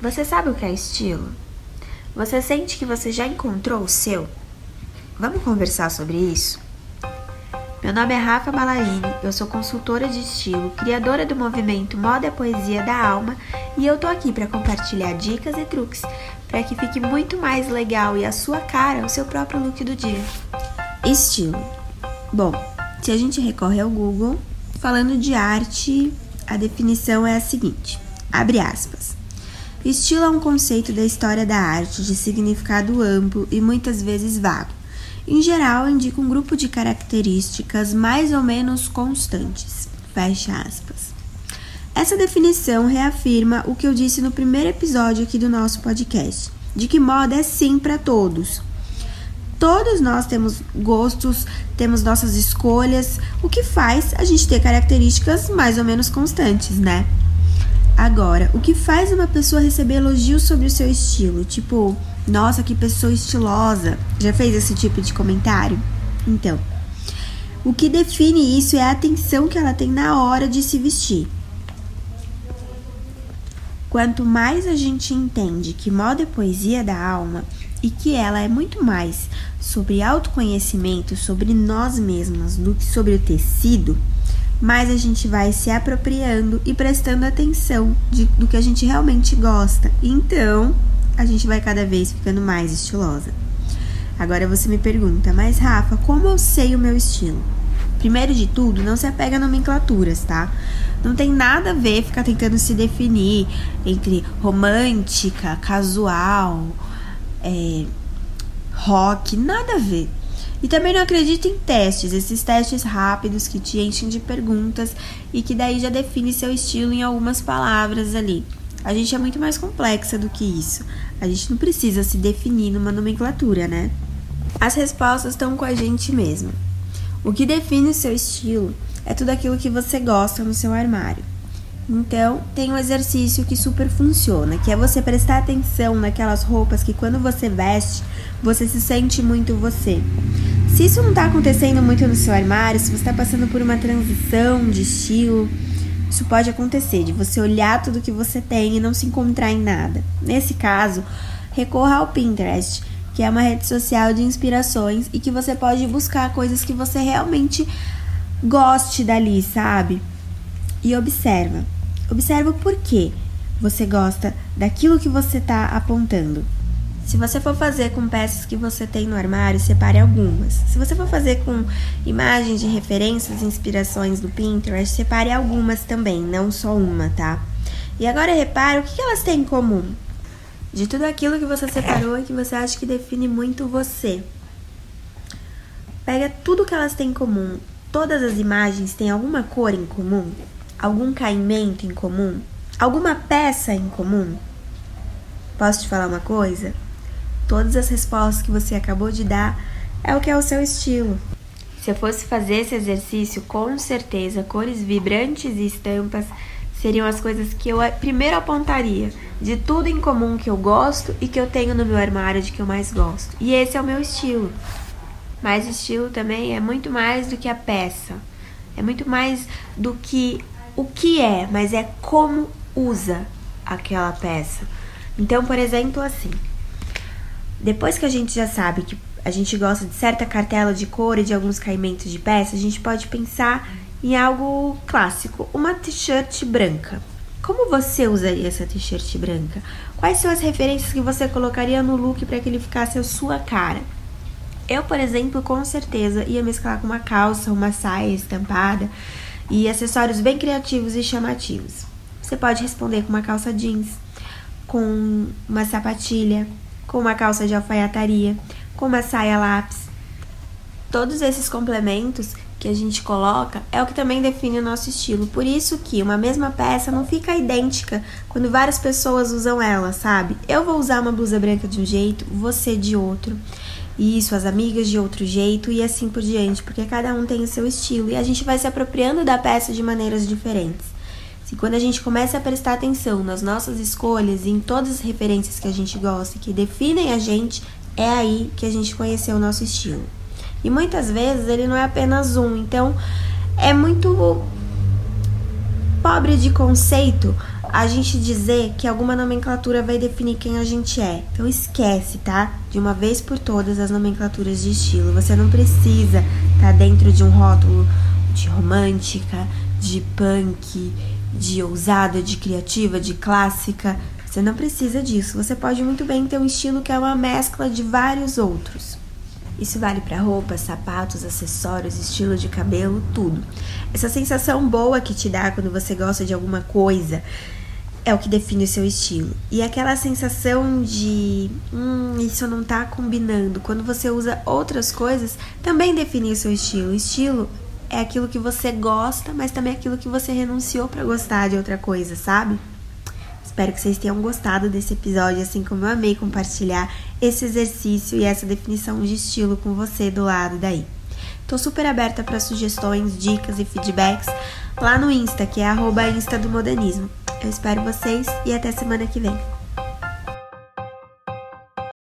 Você sabe o que é estilo? Você sente que você já encontrou o seu? Vamos conversar sobre isso? Meu nome é Rafa Malarini, eu sou consultora de estilo, criadora do movimento Moda é Poesia da Alma e eu tô aqui para compartilhar dicas e truques para que fique muito mais legal e a sua cara o seu próprio look do dia. Estilo. Bom, se a gente recorre ao Google, falando de arte, a definição é a seguinte: abre aspas. Estilo é um conceito da história da arte de significado amplo e muitas vezes vago. Em geral, indica um grupo de características mais ou menos constantes. Fecha aspas. Essa definição reafirma o que eu disse no primeiro episódio aqui do nosso podcast, de que moda é sim para todos. Todos nós temos gostos, temos nossas escolhas, o que faz a gente ter características mais ou menos constantes, né? Agora, o que faz uma pessoa receber elogios sobre o seu estilo? Tipo, nossa, que pessoa estilosa. Já fez esse tipo de comentário? Então, o que define isso é a atenção que ela tem na hora de se vestir. Quanto mais a gente entende que moda é poesia da alma e que ela é muito mais sobre autoconhecimento, sobre nós mesmas, do que sobre o tecido, mais a gente vai se apropriando e prestando atenção de, do que a gente realmente gosta. Então, a gente vai cada vez ficando mais estilosa. Agora você me pergunta, mas Rafa, como eu sei o meu estilo? Primeiro de tudo, não se apega a nomenclaturas, tá? Não tem nada a ver ficar tentando se definir entre romântica, casual, é, rock, nada a ver. E também não acredito em testes, esses testes rápidos que te enchem de perguntas e que daí já define seu estilo em algumas palavras ali. A gente é muito mais complexa do que isso. A gente não precisa se definir numa nomenclatura, né? As respostas estão com a gente mesmo. O que define o seu estilo é tudo aquilo que você gosta no seu armário. Então, tem um exercício que super funciona, que é você prestar atenção naquelas roupas que quando você veste, você se sente muito você. Se isso não está acontecendo muito no seu armário, se você está passando por uma transição de estilo, isso pode acontecer, de você olhar tudo que você tem e não se encontrar em nada. Nesse caso, recorra ao Pinterest, que é uma rede social de inspirações e que você pode buscar coisas que você realmente goste dali, sabe? E observa. Observa o porquê você gosta daquilo que você está apontando. Se você for fazer com peças que você tem no armário, separe algumas. Se você for fazer com imagens de referências e inspirações do Pinterest, separe algumas também, não só uma, tá? E agora repare o que elas têm em comum. De tudo aquilo que você separou e que você acha que define muito você. Pega tudo que elas têm em comum. Todas as imagens têm alguma cor em comum? Algum caimento em comum? Alguma peça em comum? Posso te falar uma coisa? Todas as respostas que você acabou de dar é o que é o seu estilo. Se eu fosse fazer esse exercício, com certeza cores vibrantes e estampas seriam as coisas que eu primeiro apontaria de tudo em comum que eu gosto e que eu tenho no meu armário de que eu mais gosto. E esse é o meu estilo. Mas estilo também é muito mais do que a peça. É muito mais do que o que é, mas é como usa aquela peça. Então, por exemplo, assim, depois que a gente já sabe que a gente gosta de certa cartela de cor e de alguns caimentos de peça, a gente pode pensar em algo clássico, uma t-shirt branca. Como você usaria essa t-shirt branca? Quais são as referências que você colocaria no look para que ele ficasse a sua cara? Eu, por exemplo, com certeza ia mesclar com uma calça, uma saia estampada e acessórios bem criativos e chamativos. Você pode responder com uma calça jeans, com uma sapatilha, com uma calça de alfaiataria, com uma saia lápis. Todos esses complementos que a gente coloca é o que também define o nosso estilo. Por isso que uma mesma peça não fica idêntica quando várias pessoas usam ela, sabe? Eu vou usar uma blusa branca de um jeito, você de outro. E suas amigas de outro jeito e assim por diante, porque cada um tem o seu estilo e a gente vai se apropriando da peça de maneiras diferentes. Se quando a gente começa a prestar atenção nas nossas escolhas e em todas as referências que a gente gosta e que definem a gente, é aí que a gente conheceu o nosso estilo. E muitas vezes ele não é apenas um, então é muito pobre de conceito a gente dizer que alguma nomenclatura vai definir quem a gente é. Então esquece, tá? De uma vez por todas as nomenclaturas de estilo. Você não precisa estar tá dentro de um rótulo de romântica, de punk, de ousada, de criativa, de clássica. Você não precisa disso. Você pode muito bem ter um estilo que é uma mescla de vários outros. Isso vale para roupas, sapatos, acessórios, estilo de cabelo, tudo. Essa sensação boa que te dá quando você gosta de alguma coisa é o que define o seu estilo. E aquela sensação de, hum, isso não tá combinando, quando você usa outras coisas, também define o seu estilo. O estilo é aquilo que você gosta, mas também é aquilo que você renunciou para gostar de outra coisa, sabe? Espero que vocês tenham gostado desse episódio, assim como eu amei compartilhar esse exercício e essa definição de estilo com você do lado daí. Tô super aberta para sugestões, dicas e feedbacks lá no Insta, que é arroba Insta do Modernismo. Eu espero vocês e até semana que vem.